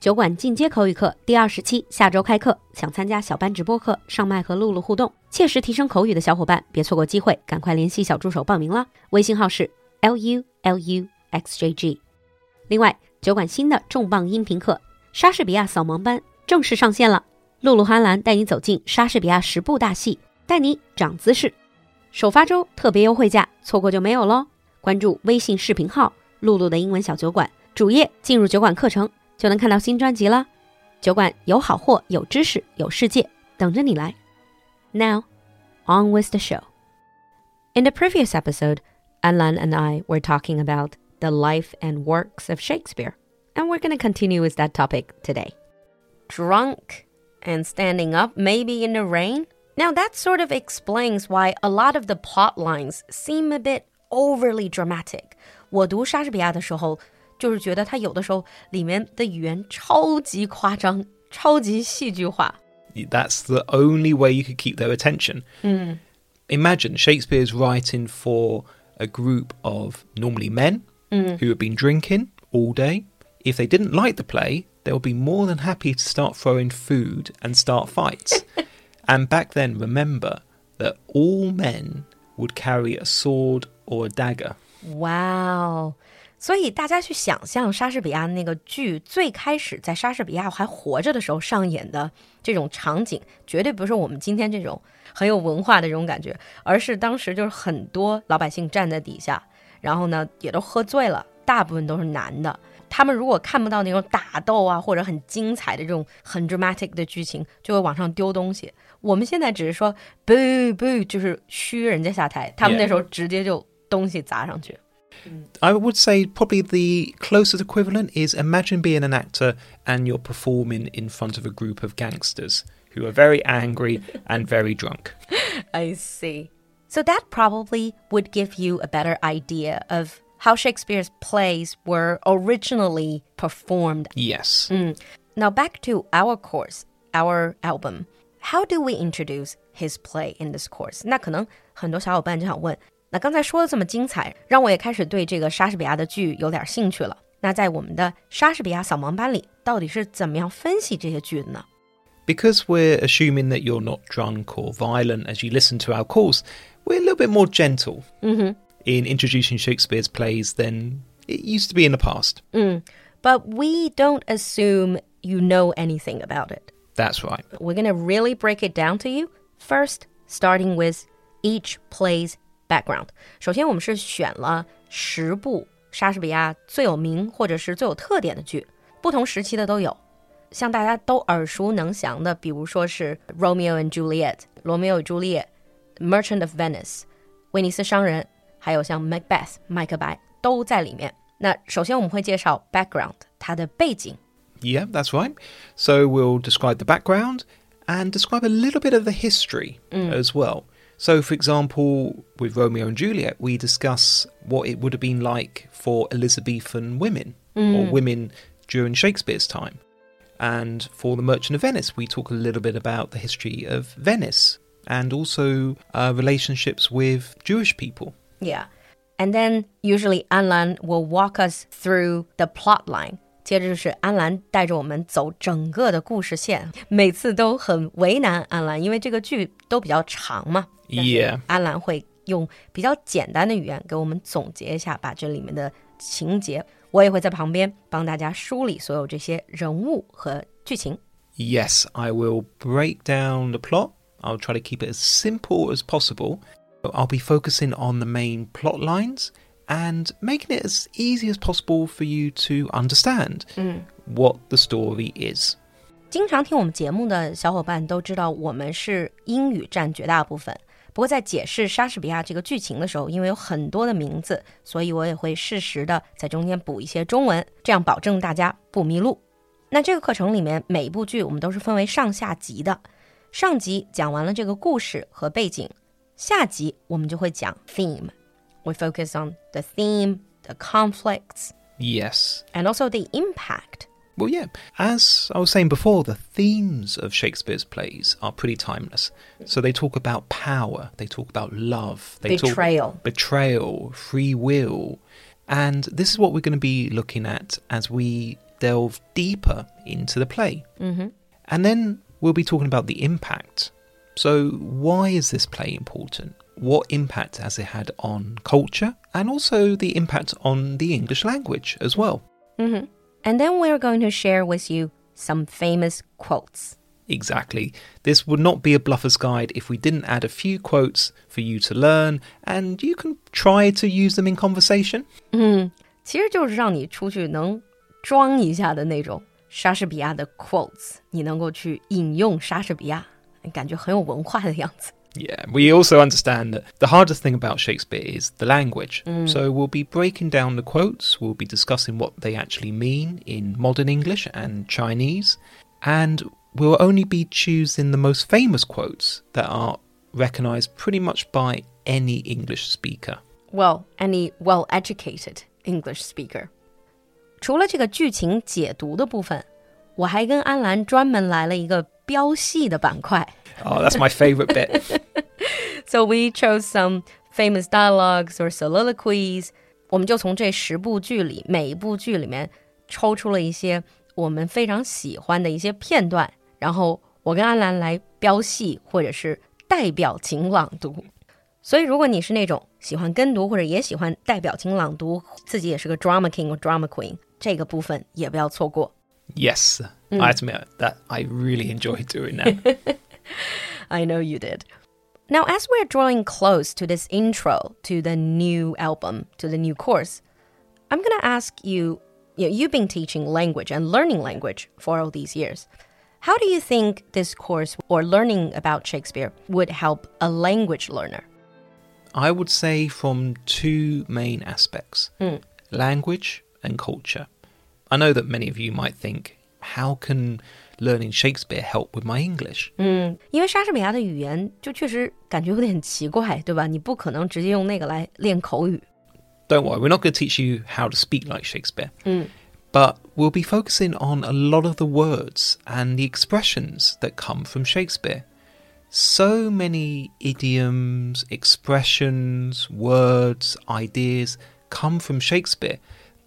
酒馆进阶口语课第二十期下周开课，想参加小班直播课、上麦和露露互动、切实提升口语的小伙伴，别错过机会，赶快联系小助手报名了。微信号是 l u l u x j g。另外，酒馆新的重磅音频课——莎士比亚扫盲班正式上线了。露露哈兰带你走进莎士比亚十部大戏，带你长姿势。首发周特别优惠价，错过就没有喽！关注微信视频号“露露的英文小酒馆”，主页进入酒馆课程。就能看到新专辑了。酒馆有好货，有知识，有世界，等着你来。Now, on with the show. In the previous episode, Alan and I were talking about the life and works of Shakespeare, and we're going to continue with that topic today. Drunk and standing up, maybe in the rain. Now, that sort of explains why a lot of the plot lines seem a bit overly dramatic. 我读莎士比亚的时候。 就是觉得他有的时候里面的语言超级夸张，超级戏剧化。That's the only way you could keep their attention. Mm. Imagine Shakespeare's writing for a group of normally men mm. who have been drinking all day. If they didn't like the play, they would be more than happy to start throwing food and start fights. and back then, remember that all men would carry a sword or a dagger. Wow. 所以大家去想象莎士比亚那个剧最开始在莎士比亚还活着的时候上演的这种场景，绝对不是我们今天这种很有文化的这种感觉，而是当时就是很多老百姓站在底下，然后呢也都喝醉了，大部分都是男的。他们如果看不到那种打斗啊或者很精彩的这种很 dramatic 的剧情，就会往上丢东西。我们现在只是说 boo boo，就是嘘人家下台，他们那时候直接就东西砸上去。I would say probably the closest equivalent is imagine being an actor and you're performing in front of a group of gangsters who are very angry and very drunk. I see. So that probably would give you a better idea of how Shakespeare's plays were originally performed. Yes. Mm. Now back to our course, our album. How do we introduce his play in this course? 那可能很多小伙伴就想问， 那刚才说的这么精彩，让我也开始对这个莎士比亚的剧有点兴趣了。那在我们的莎士比亚扫盲班里，到底是怎么样分析这些剧的呢？Because we're assuming that you're not drunk or violent as you listen to our course, we're a little bit more gentle -hmm. in introducing Shakespeare's plays than it used to be in the past. Mm. But we don't assume you know anything about it. That's right. We're going to really break it down to you. First, starting with each play's background。首先，我们是选了十部莎士比亚最有名或者是最有特点的剧，不同时期的都有。像大家都耳熟能详的，比如说是《Romeo and Juliet》罗密欧与朱丽叶，《Merchant of Venice》威尼斯商人，还有像《Macbeth》麦克白都在里面。那首先我们会介绍 background 它的背景。Yeah, that's right. So we'll describe the background and describe a little bit of the history as well. So, for example, with Romeo and Juliet, we discuss what it would have been like for Elizabethan women mm. or women during Shakespeare's time. And for The Merchant of Venice, we talk a little bit about the history of Venice and also uh, relationships with Jewish people. Yeah. And then usually Anlan will walk us through the plot line 接着就是安兰带着我们走整个的故事线，每次都很为难安兰，因为这个剧都比较长嘛。Yeah，安兰会用比较简单的语言给我们总结一下，把这里面的情节，我也会在旁边帮大家梳理所有这些人物和剧情。Yes, I will break down the plot. I'll try to keep it as simple as possible. I'll be focusing on the main plot lines And making it as easy as possible for you to understand what the story is. 经常听我们节目的小伙伴都知道，我们是英语占绝大部分。不过在解释莎士比亚这个剧情的时候，因为有很多的名字，所以我也会适时的在中间补一些中文，这样保证大家不迷路。那这个课程里面每一部剧我们都是分为上下集的，上集讲完了这个故事和背景，下集我们就会讲 theme。We focus on the theme, the conflicts. Yes. And also the impact. Well, yeah. As I was saying before, the themes of Shakespeare's plays are pretty timeless. So they talk about power, they talk about love, they betrayal, talk betrayal, free will. And this is what we're going to be looking at as we delve deeper into the play. Mm-hmm. And then we'll be talking about the impact. So, why is this play important? What impact has it had on culture and also the impact on the English language as well? Mm-hmm. And then we're going to share with you some famous quotes. Exactly. This would not be a bluffer's guide if we didn't add a few quotes for you to learn and you can try to use them in conversation. 嗯，其实就是让你出去能装一下的那种莎士比亚的 quotes，你能够去引用莎士比亚，感觉很有文化的样子。 Yeah, we also understand that the hardest thing about Shakespeare is the language. So we'll be breaking down the quotes, we'll be discussing what they actually mean in modern English and Chinese, and we'll only be choosing the most famous quotes that are recognized pretty much by any English speaker. Well, any well-educated English speaker. 除了这个剧情解读的部分，我还跟安兰专门来了一个 标系的板块。Oh, that's my favorite bit. So we chose some famous dialogues or soliloquies. 我们就从这十部剧里每一部剧里面抽出了一些我们非常喜欢的一些片段，然后我跟安兰来标戏或者是代表情朗读。所以，如果你是那种喜欢跟读或者也喜欢代表情朗读，自己也是个 drama king 或 drama queen，这个部分也不要错过。Yes, mm. I admit that I really enjoy doing that. I know you did. Now, as we're drawing close to this intro to the new album, to the new course, I'm going to ask you, you know, you've been teaching language and learning language for all these years. How do you think this course or learning about Shakespeare would help a language learner? I would say from two main aspects hmm. language and culture. I know that many of you might think, how can learning Shakespeare help with my English? 因为莎士比亚的语言就确实感觉有点奇怪，对吧？你不可能直接用那个来练口语。 Don't worry, we're not going to teach you how to speak like Shakespeare. But we'll be focusing on a lot of the words and the expressions that come from Shakespeare. So many idioms, expressions, words, ideas come from Shakespeare.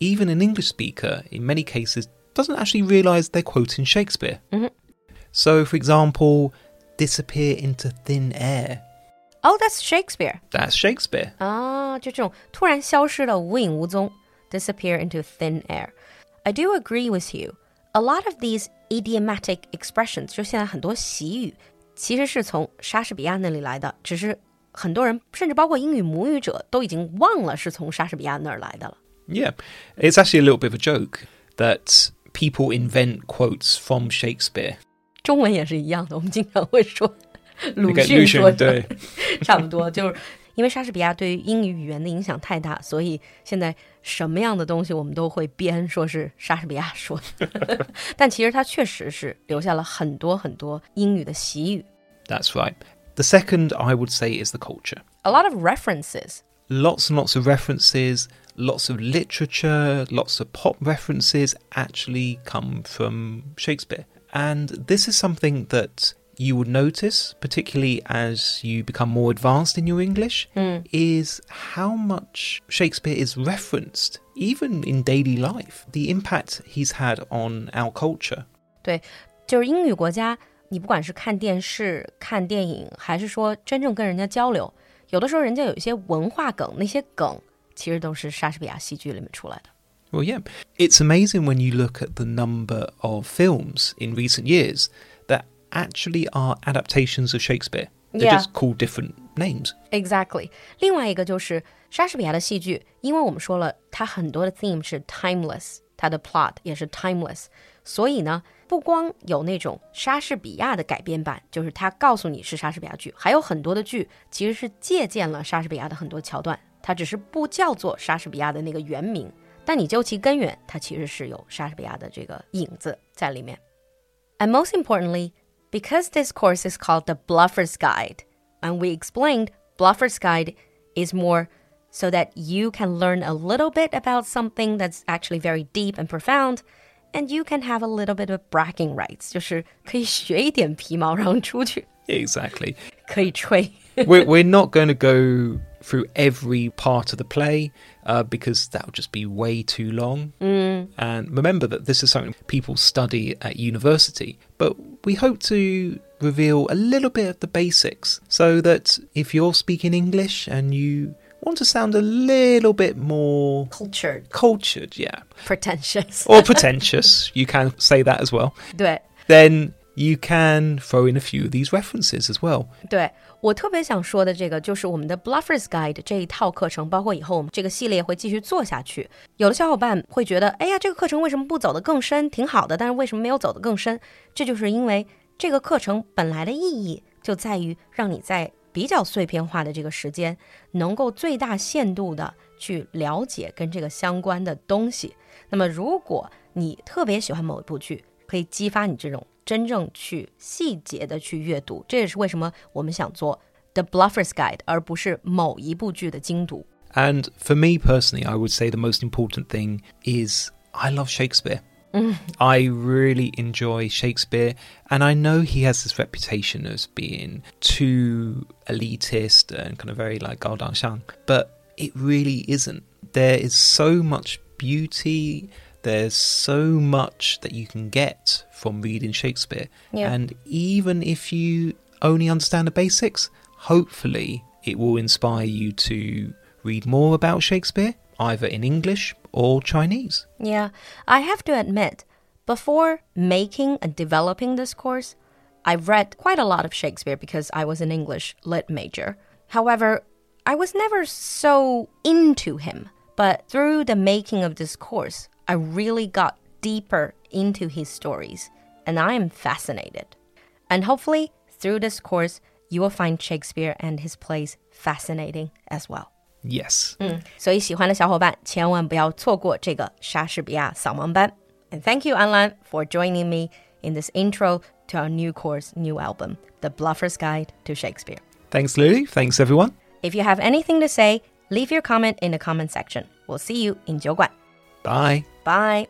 Even an English speaker, in many cases, doesn't actually realize they're quoting Shakespeare. So, for example, disappear into thin air. Oh, that's Shakespeare. That's Shakespeare. 啊，就这种突然消失的无影无踪，disappear into thin air。I do agree with you. A lot of these idiomatic expressions，就现在很多习语，其实是从莎士比亚那里来的，只是很多人，甚至包括英语母语者，都已经忘了是从莎士比亚那儿来的了。 Yeah, it's actually a little bit of a joke that people invent quotes from Shakespeare. 中文也是一样的，我们经常会说鲁 Okay, 迅说 Lucian, 的 对差不多，就是因为莎士比亚对于英语语言的影响太大，所以现在什么样的东西我们都会编说是莎士比亚说的，但其实他确实是留下了很多很多英语的习语 That's right. The second, I would say, is the culture. ，a lot of references。 Lots and lots of references, lots of literature, lots of pop references actually come from Shakespeare. And this is something that you would notice, particularly as you become more advanced in your English, is how much Shakespeare is referenced, even in daily life, the impact he's had on our culture. 对，就是英语国家，你不管是看电视、看电影，还是说真正跟人家交流，有的时候人家有一些文化梗，那些梗 其实都是莎士比亚戏剧里面出来的。 Well, yeah. It's amazing when you look at the number of films in recent years that actually are adaptations of Shakespeare. They're Yeah. just called different names. Exactly。另外一个就是莎士比亚的戏剧，因为我们说了，它很多的 theme 是 timeless，它的 plot 也是 timeless，所以呢，不光有那种莎士比亚的改编版，就是它告诉你是莎士比亚剧，还有很多的剧其实是借鉴了莎士比亚的很多桥段， 它只是不叫做莎士比亚的那个原名，但你究其根源，它其实是有莎士比亚的这个影子在里面。And most importantly, because this course is called the Bluffer's Guide, and we explained Bluffer's Guide is more so that you can learn a little bit about something that's actually very deep and profound, and you can have a little bit of bragging rights，就是可以学一点皮毛，然后出去 Exactly. 可以吹。 we're, we're not going to go through every part of the play uh, because that would just be way too long. And remember that this is something people study at university, but we hope to reveal a little bit of the basics so that if you're speaking English and you want to sound a little bit more Cultured, cultured, yeah, pretentious. or pretentious, you can say that as well, 对 then you can throw in a few of these references as well. 对，我特别想说的这个就是我们的 Bluffers Guide 这一套课程，包括以后我们这个系列会继续做下去。有的小伙伴会觉得，哎呀，这个课程为什么不走得更深？挺好的，但是为什么没有走得更深？这就是因为这个课程本来的意义就在于让你在比较碎片化的这个时间，能够最大限度的去了解跟这个相关的东西。那么，如果你特别喜欢某一部剧，可以激发你这种真正去细节的去阅读。这也是为什么我们想做 The Bluffers Guide，而不是某一部剧的精读。 And for me personally, I would say the most important thing is I love Shakespeare. I really enjoy Shakespeare, and I know he has this reputation as being too elitist and kind of very like Gao Dangxiang, but it really isn't. There is so much beauty, there's so much that you can get from reading Shakespeare. Yeah. And even if you only understand the basics, hopefully it will inspire you to read more about Shakespeare, either in English or Chinese. Yeah, I have to admit, before making and developing this course, I've read quite a lot of Shakespeare because I was an English lit major. However, I was never so into him. But through the making of this course, I really got deeper into his stories, and I am fascinated. And hopefully, through this course, you will find Shakespeare and his plays fascinating as well. Yes. 所以喜欢的小伙伴千万不要错过这个莎士比亚扫盲班。And thank you, Anlan, for joining me in this intro to our new course, new album, The Bluffer's Guide to Shakespeare. Thanks, Lily. Thanks, everyone. If you have anything to say, leave your comment in the comment section. We'll see you in 酒馆. Bye. Bye.